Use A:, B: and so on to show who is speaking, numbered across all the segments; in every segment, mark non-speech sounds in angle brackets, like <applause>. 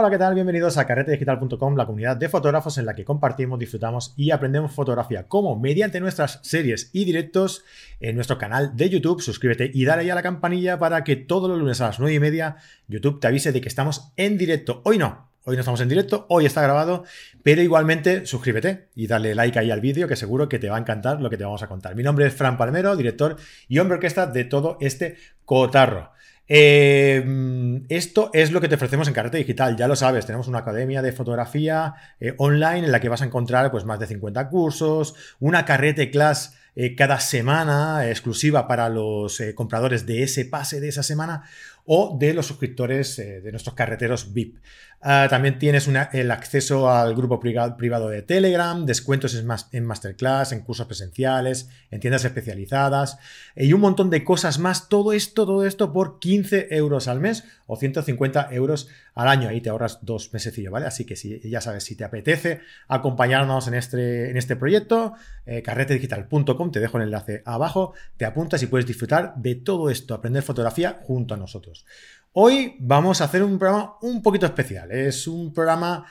A: Hola, ¿qué tal? Bienvenidos a carretedigital.com, la comunidad de fotógrafos en la que compartimos, disfrutamos y aprendemos fotografía. Como mediante nuestras series y directos en nuestro canal de YouTube. Suscríbete y dale ahí a la campanilla para que todos los lunes a las 9 y media YouTube te avise de que estamos en directo. Hoy no, Hoy no estamos en directo, hoy está grabado, pero igualmente suscríbete y dale like ahí al vídeo que seguro que te va a encantar lo que te vamos a contar. Mi nombre es Fran Palmero, director y hombre orquesta de todo este cotarro. Eh, esto es lo que te ofrecemos en Carrete Digital, ya lo sabes, tenemos una academia de fotografía eh, online en la que vas a encontrar pues, más de 50 cursos, una carrete class eh, cada semana exclusiva para los compradores de ese pase de esa semana o de los suscriptores de nuestros carreteros VIP. Ah, también tienes el acceso al grupo privado de Telegram, descuentos en masterclass, en cursos presenciales, en tiendas especializadas y un montón de cosas más. Todo esto, todo esto por 15 euros al mes o 150 euros al año. Ahí te ahorras dos mesecillos, ¿vale? Así que si, ya sabes, si te apetece acompañarnos en este, en este proyecto, eh, carretedigital.com, te dejo el enlace abajo, te apuntas y puedes disfrutar de todo esto, aprender fotografía junto a nosotros. Hoy vamos a hacer un programa un poquito especial. Es un programa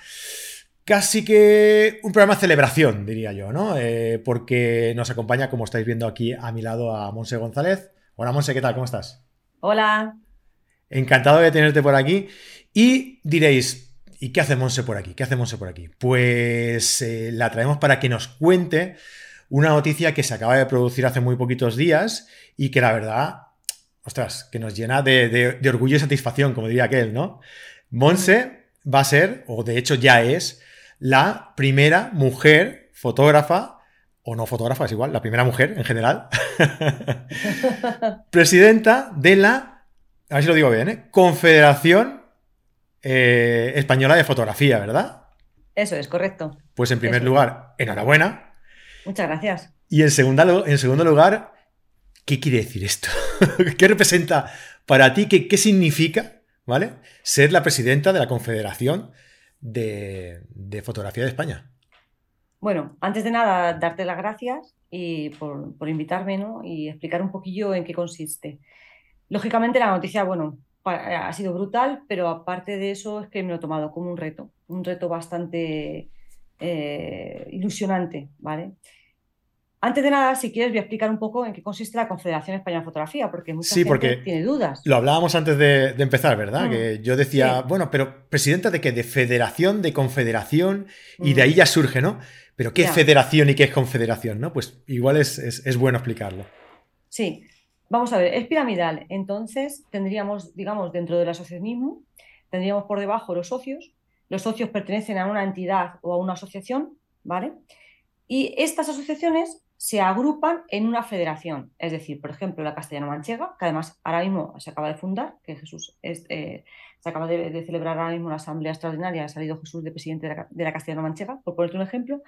A: casi que un programa de celebración, diría yo, ¿no? Eh, porque nos acompaña, como estáis viendo aquí a mi lado, a Monse González. Hola, Monse, ¿qué tal? ¿Cómo estás?
B: Hola.
A: Encantado de tenerte por aquí. Y diréis, ¿y qué hace Monse por aquí? ¿Qué hace Monse por aquí? Pues eh, la traemos para que nos cuente una noticia que se acaba de producir hace muy poquitos días y que la verdad ostras, que nos llena de, orgullo y satisfacción, como diría aquel, ¿no? Monse va a ser, o de hecho ya es, la primera mujer fotógrafa, o no fotógrafa, es igual, la primera mujer en general, <laughs> presidenta de la, a ver si lo digo bien, ¿eh? Confederación eh, Española de Fotografía, ¿verdad?
B: Eso es, correcto.
A: Pues en primer lugar, enhorabuena.
B: Muchas gracias.
A: Y en, en segundo lugar, ¿qué quiere decir esto? <laughs> ¿Qué representa para ti? ¿Qué, significa ¿vale? ser la presidenta de la Confederación de, Fotografía de España?
B: Bueno, antes de nada, darte las gracias y por, invitarme y explicar un poquillo en qué consiste. Lógicamente la noticia, bueno, ha sido brutal, pero aparte de eso es que me lo he tomado como un reto, un reto bastante eh, ilusionante, ¿vale? Antes de nada, si quieres, voy a explicar un poco en qué consiste la Confederación Española de Fotografía, porque mucha
A: sí, porque
B: tiene dudas.
A: Lo hablábamos antes de, empezar, ¿verdad? Mm, que yo decía, bueno, pero presidenta de qué? De federación, de confederación, y de ahí mm. ya surge, ¿no? Pero ¿qué es federación y qué es confederación? ¿no? Pues igual es, bueno explicarlo.
B: Sí, vamos a ver, es piramidal. Entonces, tendríamos, digamos, dentro del asociacionismo, tendríamos por debajo los socios. Los socios pertenecen a una entidad o a una asociación, ¿vale? Y estas asociaciones se agrupan en una federación. Es decir, por ejemplo, la castellano-manchega, que además ahora mismo se acaba de fundar, que Jesús eh, se acaba de, celebrar ahora mismo una asamblea extraordinaria, ha salido Jesús de presidente de la, castellano-manchega, por ponerte un ejemplo,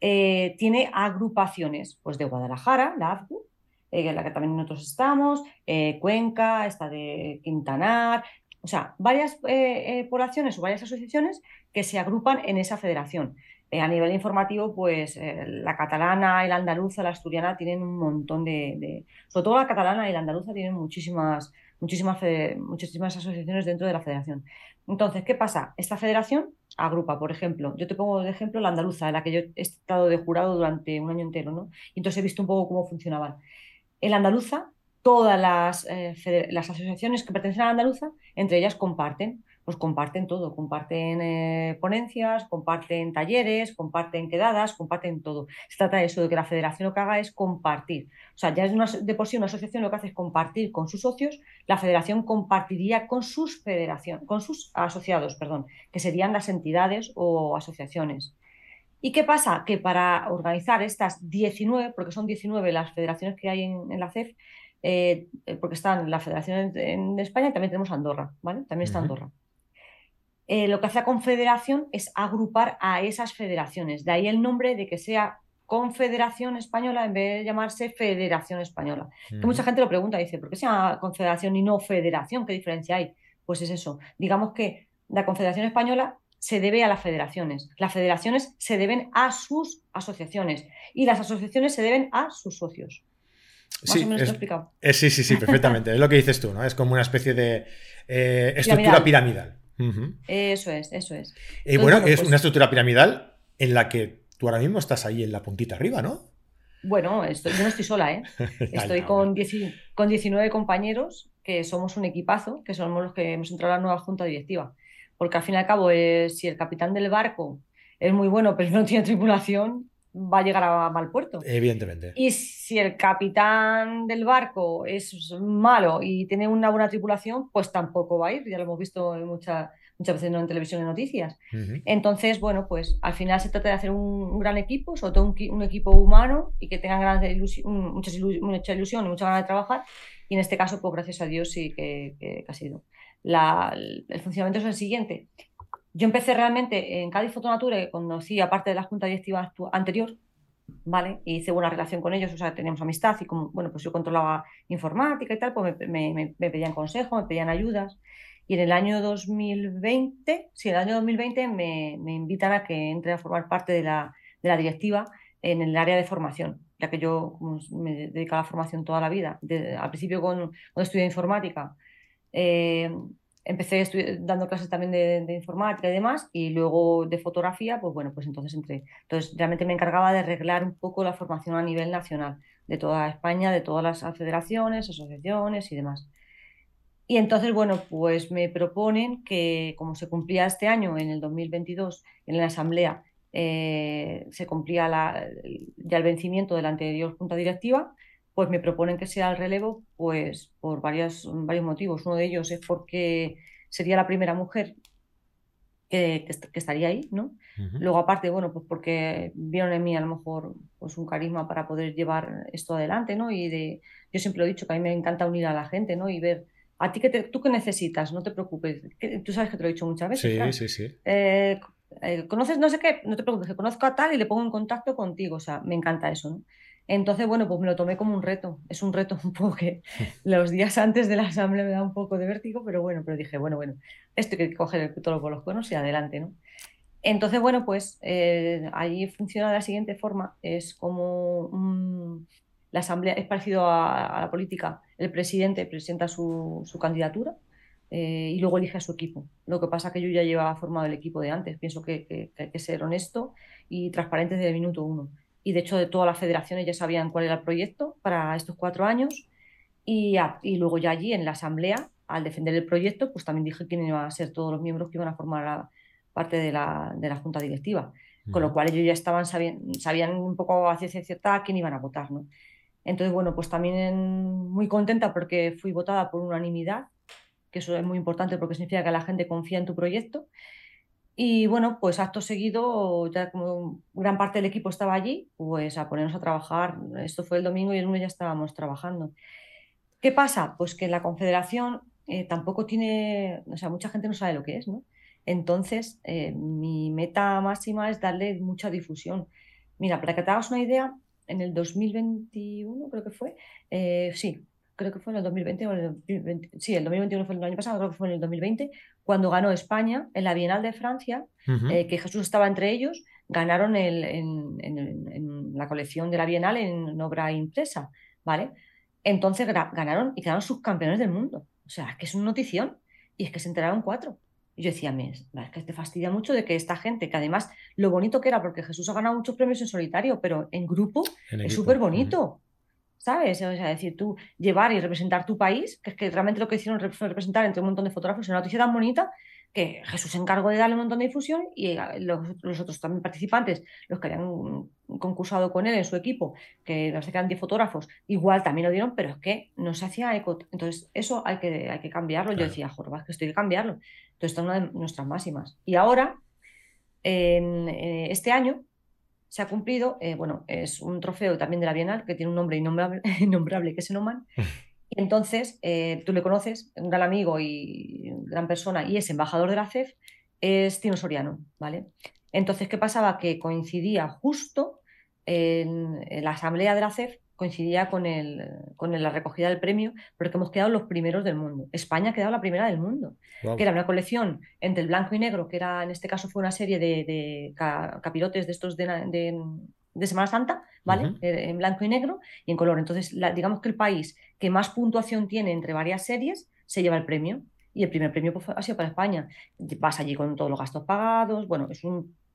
B: eh, tiene agrupaciones pues, de Guadalajara, la AFGU, eh, en la que también nosotros estamos, Cuenca, esta de Quintanar, o sea, varias poblaciones o varias asociaciones que se agrupan en esa federación. Eh, a nivel informativo, pues eh, la catalana la andaluza, la asturiana tienen un montón de, Sobre todo la catalana y la andaluza tienen muchísimas, muchísimas, muchísimas asociaciones dentro de la federación. Entonces, ¿qué pasa? Esta federación agrupa, por ejemplo, yo te pongo de ejemplo la andaluza, en la que yo he estado de jurado durante un año entero, ¿no? Y entonces he visto un poco cómo funcionaban. En la andaluza, todas las, eh, las asociaciones que pertenecen a la andaluza, entre ellas comparten pues comparten todo, comparten eh, ponencias, comparten talleres, comparten quedadas, comparten todo. Se trata de eso, de que la federación lo que haga es compartir. O sea, ya es una, de por sí una asociación lo que hace es compartir con sus socios, la federación compartiría con sus federación, con sus asociados, perdón, que serían las entidades o asociaciones. ¿Y qué pasa? Que para organizar estas 19, porque son 19 las federaciones que hay en, la CEF, eh, porque están la federación en, España y también tenemos Andorra, ¿vale? También está Andorra. Eh, lo que hace la confederación es agrupar a esas federaciones. De ahí el nombre de que sea Confederación Española en vez de llamarse Federación Española. Que mucha gente lo pregunta, dice, ¿por qué se llama Confederación y no Federación? ¿Qué diferencia hay? Pues es eso. Digamos que la Confederación Española se debe a las federaciones. Las federaciones se deben a sus asociaciones y las asociaciones se deben a sus socios.
A: Más o menos es, explicado. sí, sí, sí, perfectamente. es lo que dices tú, ¿no? Es como una especie de eh, estructura piramidal.
B: Eso es, eso es.
A: Y bueno, es pues una estructura piramidal en la que tú ahora mismo estás ahí en la puntita arriba, ¿no?
B: Bueno, estoy, yo no estoy sola, ¿eh? <laughs> Estoy con, con 19 compañeros que somos un equipazo, que somos los que hemos entrado a la nueva junta directiva. Porque al fin y al cabo, eh, si el capitán del barco es muy bueno, pero no tiene tripulación, va a llegar a mal puerto.
A: Evidentemente.
B: Y si el capitán del barco es malo y tiene una buena tripulación, pues tampoco va a ir. Ya lo hemos visto muchas muchas veces en televisión y noticias. Entonces, bueno, pues al final se trata de hacer un, gran equipo, sobre todo un, equipo humano y que tengan ganas de ilusión, mucha ilusión y mucha ganas de trabajar. Y en este caso, pues gracias a Dios sí que, ha sido. el funcionamiento es el siguiente. Yo empecé realmente en Cádiz Fotonature, conocí aparte de la junta directiva anterior, ¿vale? Y hice buena relación con ellos, o sea, teníamos amistad y como, bueno, pues yo controlaba informática y tal, pues me, pedían consejos, me pedían ayudas. Y en el año 2020, sí, en el año 2020 me, invitan a que entre a formar parte de la, directiva en el área de formación, ya que yo me dedicaba a la formación toda la vida. al principio con, cuando estudié informática, eh, empecé dando clases también de, informática y demás, y luego de fotografía, pues bueno, pues entonces entré. Entonces realmente me encargaba de arreglar un poco la formación a nivel nacional, de toda España, de todas las federaciones, asociaciones y demás. Y entonces, bueno, pues me proponen que como se cumplía este año, en el 2022, en la Asamblea, eh, se cumplía ya el vencimiento de la anterior Junta Directiva, pues me proponen que sea el relevo pues por varios, varios motivos. Uno de ellos es porque sería la primera mujer que, estaría ahí, ¿no? Luego, aparte, bueno, pues porque vieron en mí a lo mejor pues un carisma para poder llevar esto adelante, ¿no? Y de, yo siempre lo he dicho que a mí me encanta unir a la gente, ¿no? Y ver, a ti que tú qué necesitas, no te preocupes. tú sabes que te lo he dicho muchas veces.
A: Sí, sí, sí.
B: Eh, eh, ¿Conoces no sé qué? No te preocupes, que conozco a tal y le pongo en contacto contigo. O sea, me encanta eso, ¿no? Entonces, bueno, pues me lo tomé como un reto. Es un reto un poco que <laughs> los días antes de la asamblea me da un poco de vértigo, pero bueno, pero dije, bueno, bueno, esto hay que coger el toro por los cuernos y adelante, ¿no? Entonces, bueno, pues eh, ahí funciona de la siguiente forma. Es como la asamblea, es parecido a, la política. El presidente presenta su, candidatura eh, y luego elige a su equipo. Lo que pasa es que yo ya llevaba formado el equipo de antes. Pienso que, que hay que ser honesto y transparente desde el minuto uno y de hecho de todas las federaciones ya sabían cuál era el proyecto para estos cuatro años. Y, y luego ya allí en la asamblea, al defender el proyecto, pues también dije quién iban a ser todos los miembros que iban a formar parte de la, de la junta directiva, con lo cual ellos ya estaban sabían, un poco a ciencia cierta quién iban a votar, ¿no? Entonces, bueno, pues también muy contenta porque fui votada por unanimidad, que eso es muy importante porque significa que la gente confía en tu proyecto y bueno, pues acto seguido, ya como gran parte del equipo estaba allí, pues a ponernos a trabajar. Esto fue el domingo y el lunes ya estábamos trabajando. ¿Qué pasa? Pues que la Confederación eh, tampoco tiene, o sea, mucha gente no sabe lo que es, ¿no? Entonces, eh, mi meta máxima es darle mucha difusión. Mira, para que te hagas una idea, en el 2021 creo que fue, eh, sí, creo que fue en el 2020 o en el 2020, sí, el 2021 fue el año pasado, creo que fue en el 2020, cuando ganó España en la Bienal de Francia, eh, que Jesús estaba entre ellos, ganaron el, en, la colección de la Bienal en obra impresa, ¿vale? Entonces ganaron y quedaron subcampeones del mundo. O sea, es que es una notición y es que se enteraron cuatro. Y yo decía, es que te fastidia mucho de que esta gente, que además lo bonito que era, porque Jesús ha ganado muchos premios en solitario, pero en grupo es súper bonito. ¿Sabes? O sea, decir, tú llevar y representar tu país, que es que realmente lo que hicieron fue representar entre un montón de fotógrafos, una noticia tan bonita que Jesús se encargó de darle un montón de difusión y eh, los, otros también participantes, los que habían concursado con él en su equipo, que no sé qué eran 10 fotógrafos, igual también lo dieron, pero es que no se hacía eco. Entonces, eso hay que, hay que cambiarlo. Yo decía, joder, que esto hay que cambiarlo. Entonces, esta es una de nuestras máximas. Y ahora, en, eh, este año, se ha cumplido, eh, bueno, es un trofeo también de la Bienal que tiene un nombre innombrable, <laughs> que es Enoman. <laughs> Y entonces, eh, tú le conoces, un gran amigo y gran persona, y es embajador de la CEF, es Tino Soriano, ¿vale? Entonces, ¿qué pasaba? Que coincidía justo en, la asamblea de la CEF coincidía con, el, con la recogida del premio, porque hemos quedado los primeros del mundo. España ha quedado la primera del mundo, que era una colección entre el blanco y negro, que era en este caso fue una serie de, capirotes de estos de, Semana Santa, ¿vale? Eh, en blanco y negro y en color. Entonces, digamos que el país que más puntuación tiene entre varias series se lleva el premio. y el primer premio pues, ha sido para España. Vas allí con todos los gastos pagados, bueno, es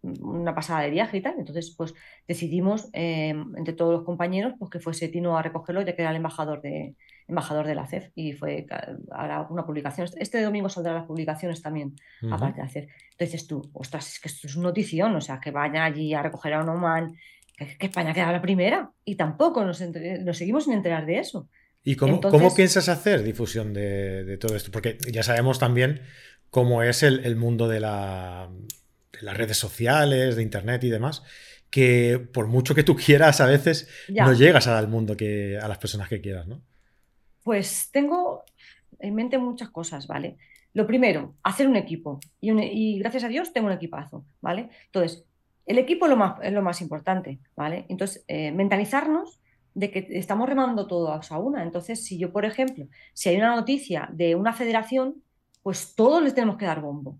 B: una pasada de viaje y tal. Entonces, pues decidimos em, entre todos los compañeros pues, que fuese Tino a recogerlo ya que era el embajador de, embajador de la CEF y fue ahora una publicación. Este domingo saldrán las publicaciones también, aparte de la CEF. Entonces tú, ostras, es que esto es una notición, o sea, que vayan allí a recoger a Oman, que, que España queda la primera y tampoco nos, nos seguimos sin enterar de eso.
A: ¿Y cómo, cómo piensas hacer difusión de, todo esto? Porque ya sabemos también cómo es el, mundo de, la, de, las redes sociales, de Internet y demás, que por mucho que tú quieras, a veces no llegas al mundo que, a las personas que quieras, ¿no?
B: Pues tengo en mente muchas cosas, ¿vale? Lo primero, hacer un equipo. Y, gracias a Dios tengo un equipazo, ¿vale? Entonces, el equipo es lo más, es lo más importante, ¿vale? Entonces, eh, mentalizarnos de que estamos remando todos a una. Entonces, si yo, por ejemplo, si hay una noticia de una federación, pues todos les tenemos que dar bombo.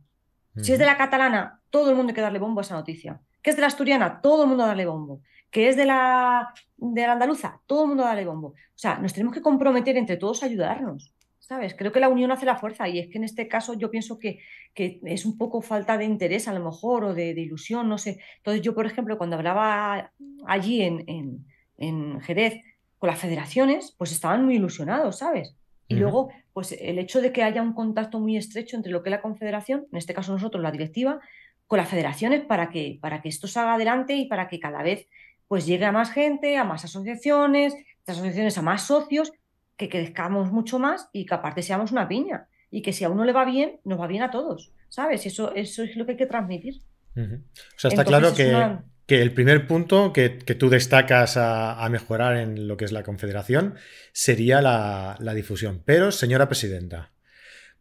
B: Si es de la catalana, todo el mundo hay que darle bombo a esa noticia. Que es de la asturiana, todo el mundo darle bombo. Que es de la, de la andaluza, todo el mundo darle bombo. O sea, nos tenemos que comprometer entre todos a ayudarnos. ¿Sabes? Creo que la unión hace la fuerza y es que en este caso yo pienso que, que es un poco falta de interés a lo mejor o de, ilusión, no sé. Entonces yo, por ejemplo, cuando hablaba allí en, en Jerez con las federaciones, pues estaban muy ilusionados, ¿sabes? Y luego, pues el hecho de que haya un contacto muy estrecho entre lo que es la confederación, en este caso nosotros, la directiva, con las federaciones para que, para que esto salga adelante y para que cada vez pues llegue a más gente, a más asociaciones, estas asociaciones a más socios, que crezcamos mucho más y que aparte seamos una piña. Y que si a uno le va bien, nos va bien a todos, ¿sabes? Eso, eso es lo que hay que transmitir.
A: O sea, está claro que, que el primer punto que, tú destacas a, mejorar en lo que es la confederación sería la, difusión. Pero, señora presidenta,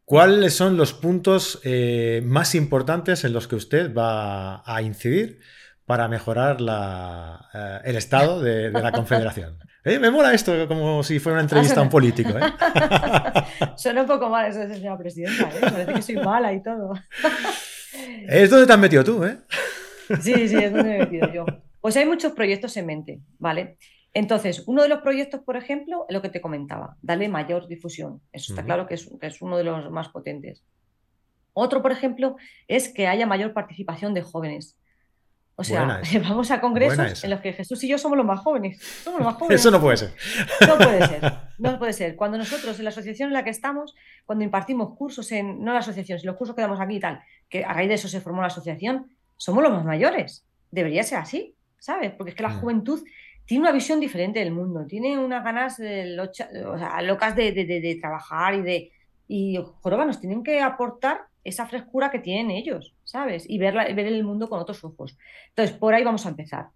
A: ¿cuáles son los puntos eh, más importantes en los que usted va a incidir para mejorar eh, el estado de, la confederación? <laughs> Eh, me mola esto como si fuera una entrevista a un político. <laughs>
B: Suena un poco mal eso de señora presidenta, parece que soy mala y todo.
A: es donde te has metido tú, ¿eh? <laughs>
B: Sí, sí, es donde me he metido yo. Pues hay muchos proyectos en mente, ¿vale? Entonces, uno de los proyectos, por ejemplo, es lo que te comentaba, darle mayor difusión. Eso está claro que es, es, uno de los más potentes. Otro, por ejemplo, es que haya mayor participación de jóvenes. O sea, <laughs> vamos a congresos en los que Jesús y yo somos los más jóvenes. Somos los más jóvenes. <laughs>
A: Eso no puede ser.
B: No puede <laughs> ser. No puede ser. Cuando nosotros, en la asociación en la que estamos, cuando impartimos cursos en, no la asociación, sino los cursos que damos aquí y tal, que a raíz de eso se formó la asociación, somos los más mayores. Debería ser así, ¿sabes? Porque es que la mm. juventud tiene una visión diferente del mundo, tiene unas ganas locas de, trabajar y de... Y, joroba, nos tienen que aportar esa frescura que tienen ellos, ¿sabes? Y ver, ver el mundo con otros ojos. Entonces, por ahí vamos a empezar.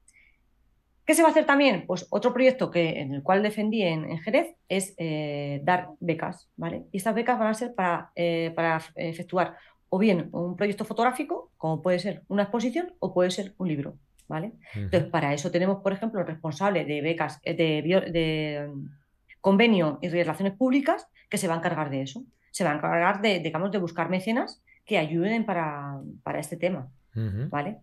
B: ¿Qué se va a hacer también? Pues otro proyecto que, en el cual defendí en, Jerez es eh, dar becas, ¿vale? Y estas becas van a ser para, eh, para efectuar o bien un proyecto fotográfico, como puede ser una exposición o puede ser un libro, ¿vale? Entonces, para eso tenemos, por ejemplo, el responsable de becas, eh, de, mm, convenio y relaciones públicas que se va a encargar de eso. Se va a encargar de, digamos, de buscar mecenas que ayuden para, este tema, ¿vale?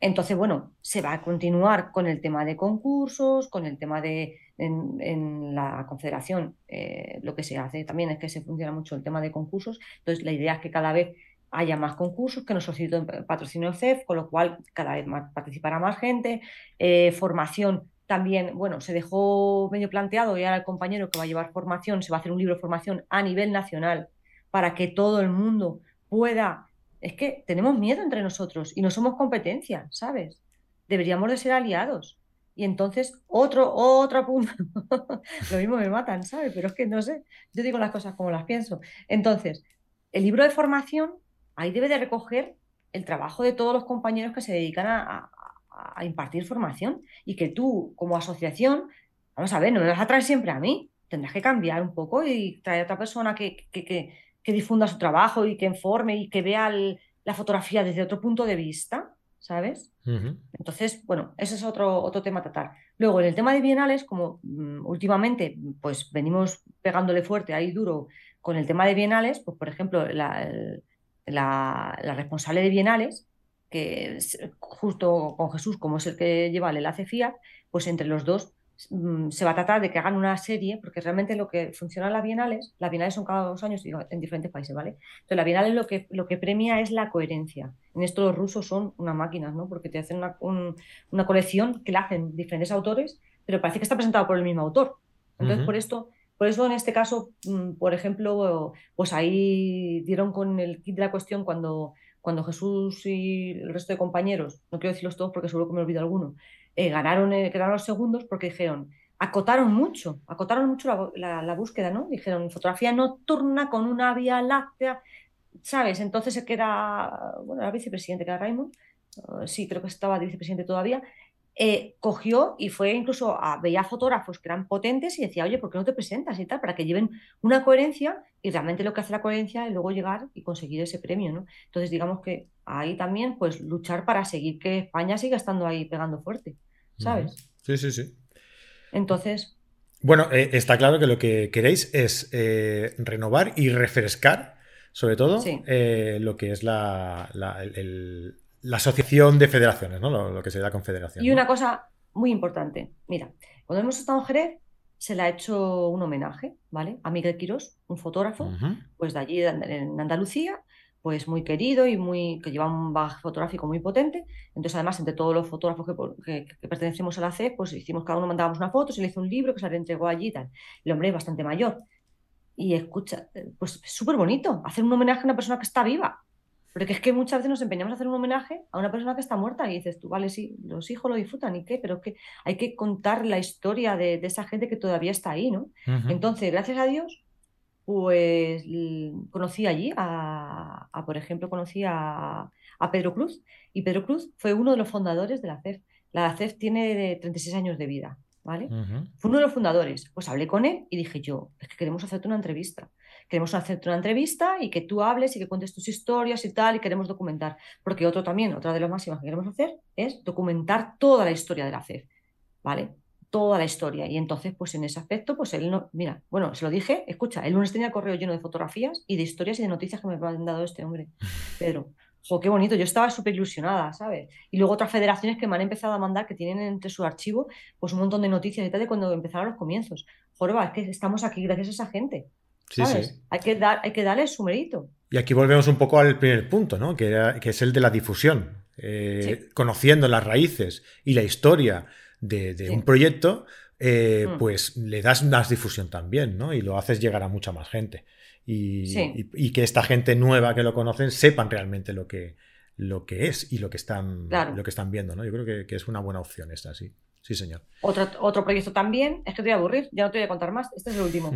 B: Entonces, bueno, se va a continuar con el tema de concursos, con el tema de, en, la confederación, eh, lo que se hace también es que se funciona mucho el tema de concursos. Entonces, la idea es que cada vez haya más concursos que nos soliciten patrocinio CEF, con lo cual cada vez más participará más gente. Eh, formación también, bueno, se dejó medio planteado y ahora el compañero que va a llevar formación, se va a hacer un libro de formación a nivel nacional para que todo el mundo pueda. Es que tenemos miedo entre nosotros y no somos competencia, ¿sabes? Deberíamos de ser aliados. Y entonces, otro, punto, <laughs> lo mismo me matan, ¿sabes? Pero es que no sé, yo digo las cosas como las pienso. Entonces, el libro de formación ahí debe de recoger el trabajo de todos los compañeros que se dedican a, impartir formación y que tú, como asociación, vamos a ver, no me vas a traer siempre a mí, tendrás que cambiar un poco y traer a otra persona que, que, difunda su trabajo y que informe y que vea la fotografía desde otro punto de vista, ¿sabes? Entonces, bueno, ese es otro, otro tema a tratar. Luego, en el tema de bienales, como mm, últimamente pues venimos pegándole fuerte ahí duro con el tema de bienales, pues por ejemplo, la, la, responsable de Bienales, que justo con Jesús, como es el que lleva el enlace FIAT, pues entre los dos mm, se va a tratar de que hagan una serie, porque realmente lo que funciona en las bienales, las bienales son cada dos años en diferentes países, ¿vale? Entonces, la bienal lo que, lo que premia es la coherencia. En esto los rusos son unas máquinas, ¿no? Porque te hacen una, una colección que la hacen diferentes autores, pero parece que está presentado por el mismo autor. Entonces, por esto por eso en este caso, mm, por ejemplo, pues ahí dieron con el kit de la cuestión cuando, cuando Jesús y el resto de compañeros, no quiero decirlos todos porque seguro que me olvido alguno, eh, ganaron, eh, quedaron los segundos porque dijeron, acotaron mucho, acotaron mucho la, búsqueda, ¿no? Dijeron fotografía nocturna con una vía láctea, ¿sabes? Entonces que era, bueno, era vicepresidente, que era Raymond, eh, sí, creo que estaba de vicepresidente todavía, eh, cogió y fue incluso a, veía fotógrafos que eran potentes y decía, oye, ¿por qué no te presentas y tal? Para que lleven una coherencia y realmente lo que hace la coherencia es luego llegar y conseguir ese premio, ¿no? Entonces, digamos que ahí también, pues luchar para seguir que España siga estando ahí pegando fuerte, ¿sabes?
A: Sí, sí, sí.
B: Entonces...
A: Bueno, eh, está claro que lo que queréis es eh, renovar y refrescar, sobre todo, lo que es la, el, la asociación de federaciones, ¿no? Lo, que se da confederación.
B: Y una cosa muy importante, mira, cuando hemos estado en Jerez, se le ha hecho un homenaje, ¿vale? A Miguel Quirós, un fotógrafo, pues de allí en Andalucía, pues muy querido y muy que lleva un bagaje fotográfico muy potente. Entonces, además, entre todos los fotógrafos que, pertenecemos a la CEP, pues hicimos, cada uno mandábamos una foto, se le hizo un libro que se le entregó allí y tal. El hombre es bastante mayor. Y escucha, pues súper bonito, hacer un homenaje a una persona que está viva. Porque es que muchas veces nos empeñamos a hacer un homenaje a una persona que está muerta y dices tú, vale, sí, los hijos lo disfrutan y qué, pero es que hay que contar la historia de, esa gente que todavía está ahí, ¿no? Entonces, gracias a Dios, pues conocí allí a, por ejemplo, conocí a, Pedro Cruz y Pedro Cruz fue uno de los fundadores de la CEF. La CEF tiene 36 años de vida, ¿vale? Fue uno de los fundadores. Pues hablé con él y dije yo, es que queremos hacerte una entrevista queremos hacerte una entrevista y que tú hables y que cuentes tus historias y tal, y queremos documentar. Porque otro también, otra de las máximas que queremos hacer es documentar toda la historia de la CEF, ¿vale? Toda la historia. Y entonces, pues en ese aspecto, pues él no, mira, bueno, se lo dije, escucha, el lunes tenía el correo lleno de fotografías y de historias y de noticias que me han dado este hombre, <laughs> Pedro. Jo, qué bonito, yo estaba súper ilusionada, ¿sabes? Y luego otras federaciones que me han empezado a mandar, que tienen entre su archivo, pues un montón de noticias y tal de cuando empezaron los comienzos. Jorba, es que estamos aquí gracias a esa gente. Hay, que dar, hay que darle su mérito.
A: Y aquí volvemos un poco al primer punto, ¿no? que, que es el de la difusión. Eh, conociendo las raíces y la historia de, un proyecto, eh, mm. pues le das más difusión también, ¿no? Y lo haces llegar a mucha más gente. Y, que esta gente nueva que lo conocen sepan realmente lo que, lo que es y lo que están, lo que están viendo, ¿no? Yo creo que, que es una buena opción esta, sí. Sí, señor.
B: Otro, otro proyecto también, es que te voy a aburrir, ya no te voy a contar más, este es el último.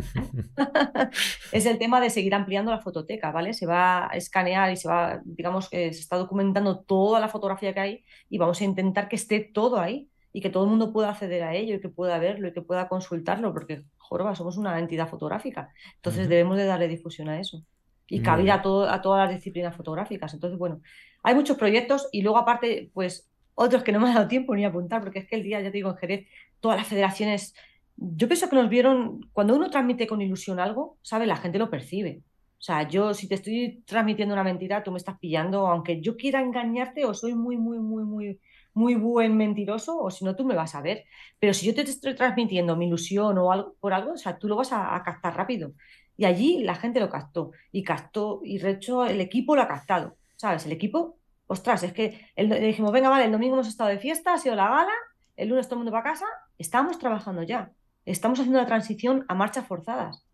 B: <laughs> es el tema de seguir ampliando la fototeca, ¿vale? Se va a escanear y se va, digamos que se está documentando toda la fotografía que hay y vamos a intentar que esté todo ahí y que todo el mundo pueda acceder a ello y que pueda verlo y que pueda consultarlo, porque, joroba, somos una entidad fotográfica, entonces debemos de darle difusión a eso y cabida a, todo, a todas las disciplinas fotográficas. Entonces, bueno, hay muchos proyectos y luego aparte, pues otros que no me ha dado tiempo ni a apuntar, porque es que el día, ya te digo, en Jerez, todas las federaciones, yo pienso que nos vieron, cuando uno transmite con ilusión algo, ¿sabes? La gente lo percibe. O sea, yo si te estoy transmitiendo una mentira, tú me estás pillando, aunque yo quiera engañarte o soy muy, muy, muy, muy, muy buen mentiroso, o si no, tú me vas a ver. Pero si yo te estoy transmitiendo mi ilusión o algo por algo, o sea, tú lo vas a, a captar rápido. Y allí la gente lo captó, y captó, y de hecho el equipo lo ha captado. ¿Sabes? El equipo ostras, es que el, dijimos, venga, vale, el domingo hemos estado de fiesta, ha sido la gala, el lunes todo el mundo para casa, estamos trabajando ya, estamos haciendo la transición a marchas forzadas.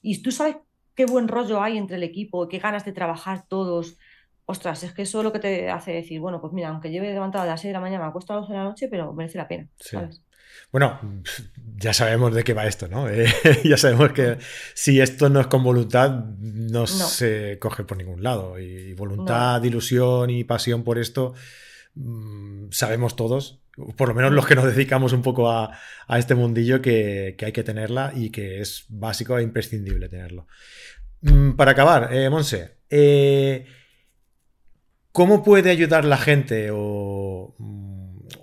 B: Y tú sabes qué buen rollo hay entre el equipo, qué ganas de trabajar todos. Ostras, es que eso es lo que te hace decir, bueno, pues mira, aunque lleve levantado a las 6 de la mañana, me acuesto a las 12 de la noche, pero merece la pena. ¿sabes?
A: Bueno, ya sabemos de qué va esto, ¿no? Eh, <laughs> ya sabemos que si esto no es con voluntad, no, se coge por ningún lado. Y voluntad, ilusión y pasión por esto, mm, sabemos todos, por lo menos los que nos dedicamos un poco a, este mundillo, que, hay que tenerla y que es básico e imprescindible tenerlo. Mm, para acabar, eh, Monse, eh, ¿cómo puede ayudar la gente o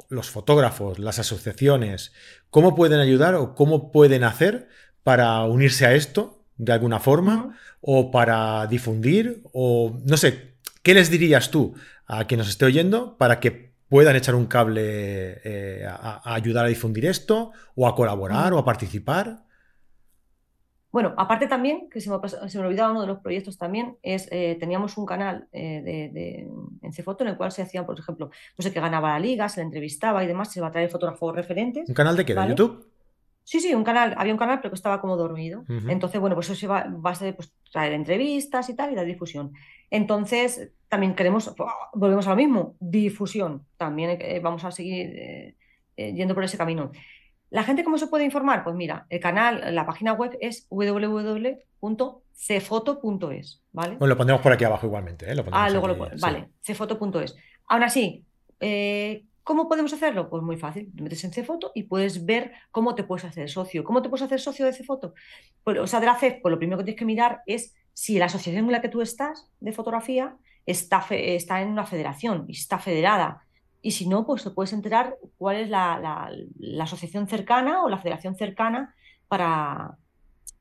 A: los fotógrafos, las asociaciones, cómo pueden ayudar o cómo pueden hacer para unirse a esto de alguna forma o para difundir o no sé, ¿qué les dirías tú a quien nos esté oyendo para que puedan echar un cable eh, a, ayudar a difundir esto, o a colaborar, o a participar.
B: Bueno, aparte también, que se me, se me olvidaba uno de los proyectos también, es eh, teníamos un canal eh, de, en Cefoto en el cual se hacían, por ejemplo, no sé, que ganaba la liga, se le entrevistaba y demás, se va a traer fotógrafos referentes.
A: ¿Un canal de qué? ¿De YouTube?
B: Sí, sí, un canal, había un canal, pero que estaba como dormido. Entonces, bueno, pues eso se va, a ser pues, traer entrevistas y tal y dar difusión. Entonces, también queremos, volvemos a lo mismo, difusión. También eh, vamos a seguir yendo por ese camino. ¿La gente cómo se puede informar? Pues mira, el canal, la página web es www.cfoto.es, ¿vale?
A: Bueno, lo pondremos por aquí abajo igualmente, ¿eh?
B: ah, luego lo ponemos. Vale, cfoto.es. Aún así, eh, ¿cómo podemos hacerlo? Pues muy fácil. Te metes en Cfoto y puedes ver cómo te puedes hacer socio. ¿Cómo te puedes hacer socio de Cfoto? Pues, o sea, de la CEF, pues lo primero que tienes que mirar es si la asociación en la que tú estás de fotografía está, está en una federación y está federada y si no, pues te puedes enterar cuál es la, asociación cercana o la federación cercana para,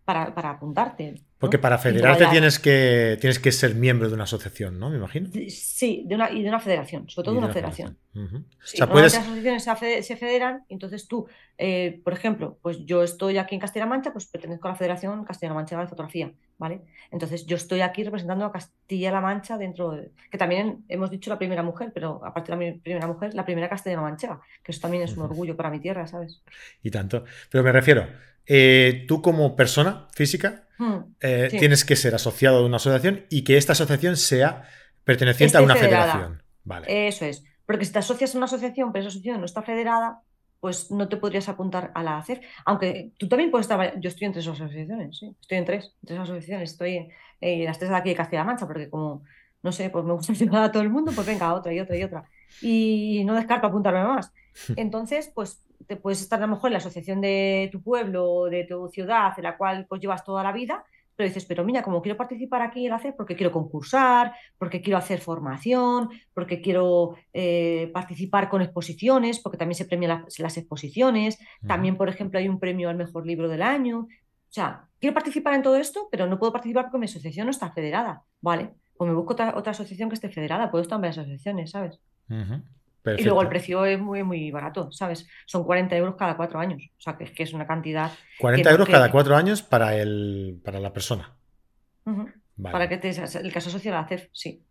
B: para apuntarte.
A: Porque para federarte tienes que, tienes que ser miembro de una asociación, ¿no? Me imagino.
B: Sí, de una, y de una federación, sobre todo de una, federación. o sea, puedes... Las asociaciones se, federan, entonces tú, eh, por ejemplo, pues yo estoy aquí en Castilla-La Mancha, pues pertenezco a la Federación Castilla-La Mancha de Fotografía, ¿vale? Entonces yo estoy aquí representando a Castilla-La Mancha dentro de... Que también hemos dicho la primera mujer, pero aparte de la primera mujer, la primera Castilla-La Manchega, que eso también es un orgullo para mi tierra, ¿sabes?
A: Y tanto. Pero me refiero, eh, tú como persona física hmm, eh, tienes que ser asociado a una asociación y que esta asociación sea perteneciente a una federación. Vale.
B: Eso es. Porque si te asocias a una asociación, pero esa asociación no está federada, pues no te podrías apuntar a la ACEF. Aunque tú también puedes estar. Yo estoy en tres asociaciones, sí. Estoy en tres, tres asociaciones. Estoy en las tres de aquí de Castilla-La Mancha, porque como, no sé, pues me gusta <laughs> ayudar a todo el mundo, pues venga, otra y otra y otra. Y no descarto apuntarme más. <laughs> Entonces, pues te puedes estar a lo mejor en la asociación de tu pueblo, de tu ciudad, en la cual pues llevas toda la vida, pero dices, pero mira, como quiero participar aquí en la CEP, porque quiero concursar, porque quiero hacer formación, porque quiero eh, participar con exposiciones, porque también se premian las, exposiciones, también, por ejemplo, hay un premio al mejor libro del año. O sea, quiero participar en todo esto, pero no puedo participar porque mi asociación no está federada, ¿vale? Pues me busco otra, asociación que esté federada, puedo estar en varias asociaciones, ¿sabes? Y luego el precio es muy, muy barato, ¿sabes? Son 40 euros cada cuatro años. O sea, que es, que es una cantidad.
A: 40 euros cada cuatro años para, el, para la persona.
B: Para que te, el caso social a la CEF, sí.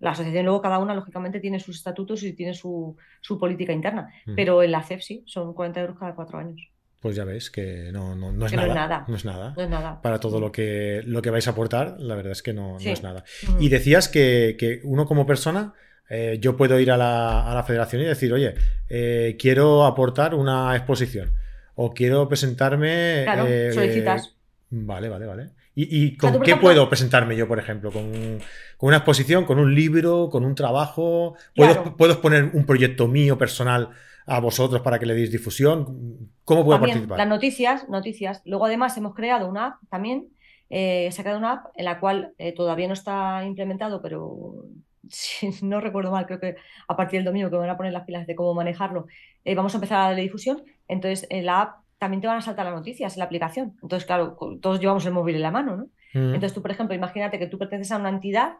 B: La asociación luego cada una, lógicamente, tiene sus estatutos y tiene su, política interna. Pero en la CEF sí, son 40 euros cada cuatro años.
A: Pues ya ves que no, no, es, nada, no, es, nada,
B: no es nada.
A: Para todo lo que, lo que vais a aportar, la verdad es que no, es nada. Y decías que, que uno como persona eh, yo puedo ir a la, federación y decir, oye, eh, quiero aportar una exposición o quiero presentarme.
B: Claro, eh, solicitas.
A: vale, vale, vale. ¿Y, con qué puedo presentarme yo, por ejemplo? ¿Con, una exposición, con un libro, con un trabajo? ¿Puedo, ¿Puedo exponer un proyecto mío personal a vosotros para que le deis difusión? ¿Cómo puedo participar?
B: Las noticias, noticias. Luego además hemos creado una app también. se ha creado una app en la cual todavía no está implementado, pero si <laughs> no recuerdo mal, creo que a partir del domingo que me van a poner las pilas de cómo manejarlo, eh, vamos a empezar a darle difusión. Entonces, en la app también te van a saltar las noticias en la aplicación. Entonces, claro, todos llevamos el móvil en la mano, ¿no? Mm. Entonces, tú, por ejemplo, imagínate que tú perteneces a una entidad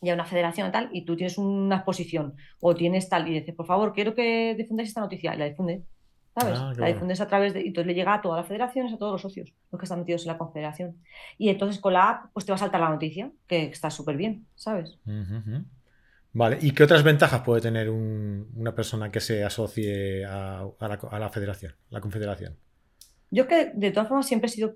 B: y a una federación y tal, y tú tienes una exposición o tienes tal, y dices, por favor, quiero que difundáis esta noticia, y la difunde. ¿Sabes? Ah, la difundes a través de. Y entonces le llega a todas las federaciones, a todos los socios, los que están metidos en la confederación. Y entonces con la app, pues te va a saltar la noticia, que está súper bien, ¿sabes?
A: Vale, ¿y qué otras ventajas puede tener una persona que se asocie a, la, federación, la confederación?
B: Yo que de todas formas siempre he sido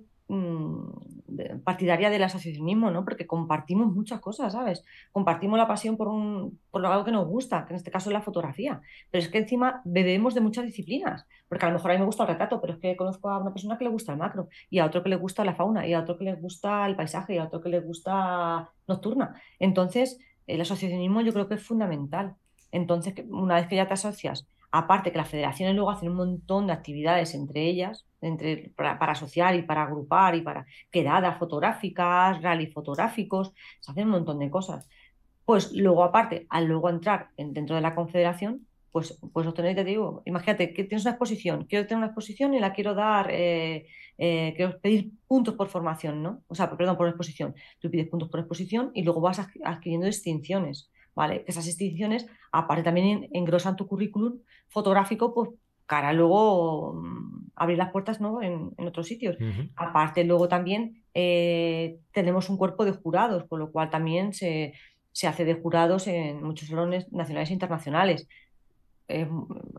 B: partidaria del asociacionismo, ¿no? Porque compartimos muchas cosas, ¿sabes? Compartimos la pasión por, un, por algo que nos gusta, que en este caso es la fotografía. Pero es que encima bebemos de muchas disciplinas, porque a lo mejor a mí me gusta el retrato, pero es que conozco a una persona que le gusta el macro, y a otro que le gusta la fauna, y a otro que le gusta el paisaje, y a otro que le gusta nocturna. Entonces, el asociacionismo yo creo que es fundamental. Entonces, una vez que ya te asocias, aparte que las federaciones luego hacen un montón de actividades entre ellas, entre, para, asociar y para agrupar y para quedadas fotográficas, rally fotográficos, se hacen un montón de cosas. Pues luego, aparte, al luego entrar dentro de la confederación, pues, pues obtener, te digo, imagínate que tienes una exposición, quiero tener una exposición y la quiero dar, eh, eh, quiero pedir puntos por formación, ¿no? O sea, perdón, por exposición. Tú pides puntos por exposición y luego vas adquiriendo distinciones. ¿Vale? Esas distinciones, aparte también engrosan tu currículum fotográfico, pues cara luego mm, abrir las puertas ¿no? en, otros sitios. Aparte, luego también eh, tenemos un cuerpo de jurados, con lo cual también se, se hace de jurados en muchos salones nacionales e internacionales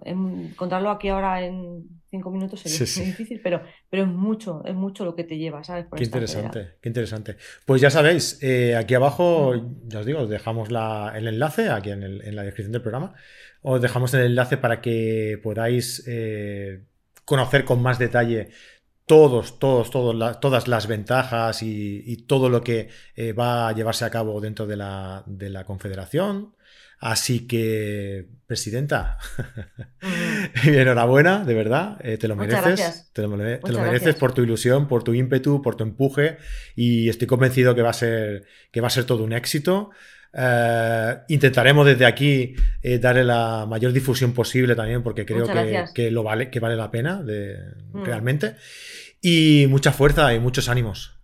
B: encontrarlo aquí ahora en cinco minutos sería muy difícil, pero, pero es mucho, es mucho lo que te lleva, ¿sabes?
A: qué interesante, qué interesante. Pues ya sabéis, eh, aquí abajo, ya os digo, os dejamos el enlace aquí en, la descripción del programa. Os dejamos el enlace para que podáis eh, conocer con más detalle todos, todos, todos todas las ventajas y, todo lo que eh, va a llevarse a cabo dentro de la, de la confederación. Así que, presidenta, <laughs> enhorabuena, de verdad, eh, te lo mereces. Te lo, mereces por tu ilusión, por tu ímpetu, por tu empuje y estoy convencido que va a ser, que va a ser todo un éxito. Eh, intentaremos desde aquí eh, darle la mayor difusión posible también porque creo que, lo vale, que vale la pena mm. realmente. Y mucha fuerza y muchos ánimos.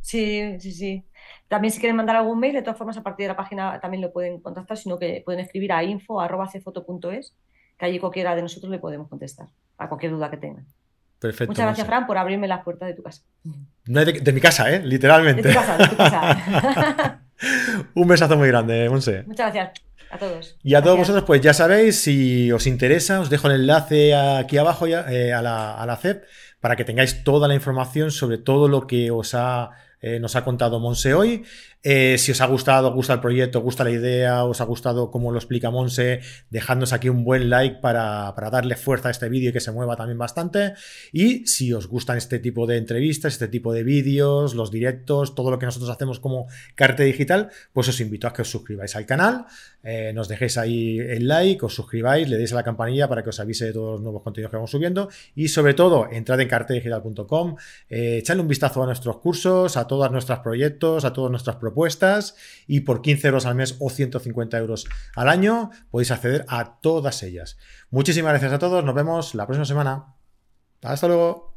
B: Sí, sí, sí. También si quieren mandar algún mail, de todas formas a partir de la página también lo pueden contactar, sino que pueden escribir a info.cfoto.es, que allí cualquiera de nosotros le podemos contestar a cualquier duda que tengan.
A: Perfecto.
B: Muchas gracias, Fran, por abrirme las puertas de tu casa.
A: No de, mi casa, ¿eh? Literalmente.
B: De tu casa, de tu casa. <laughs> <laughs>
A: Un besazo muy grande, Monse.
B: Muchas gracias. A todos.
A: Y a todos vosotros, pues ya sabéis, si os interesa, os dejo el enlace aquí abajo eh, a, la, a la CEP para que tengáis toda la información sobre todo lo que os ha eh, nos ha contado Monse hoy. Eh, si os ha gustado, os gusta el proyecto, os gusta la idea, os ha gustado cómo lo explica Monse, dejadnos aquí un buen like para, darle fuerza a este vídeo y que se mueva también bastante. Y si os gustan este tipo de entrevistas, este tipo de vídeos, los directos, todo lo que nosotros hacemos como Carte Digital, pues os invito a que os suscribáis al canal, eh, nos dejéis ahí el like, os suscribáis, le deis a la campanilla para que os avise de todos los nuevos contenidos que vamos subiendo y sobre todo, entrad en cartedigital.com, echadle un vistazo a nuestros cursos, a todos nuestros proyectos, a todas nuestras propuestas y por 15 euros al mes o 150 euros al año podéis acceder a todas ellas. Muchísimas gracias a todos, nos vemos la próxima semana. Hasta luego.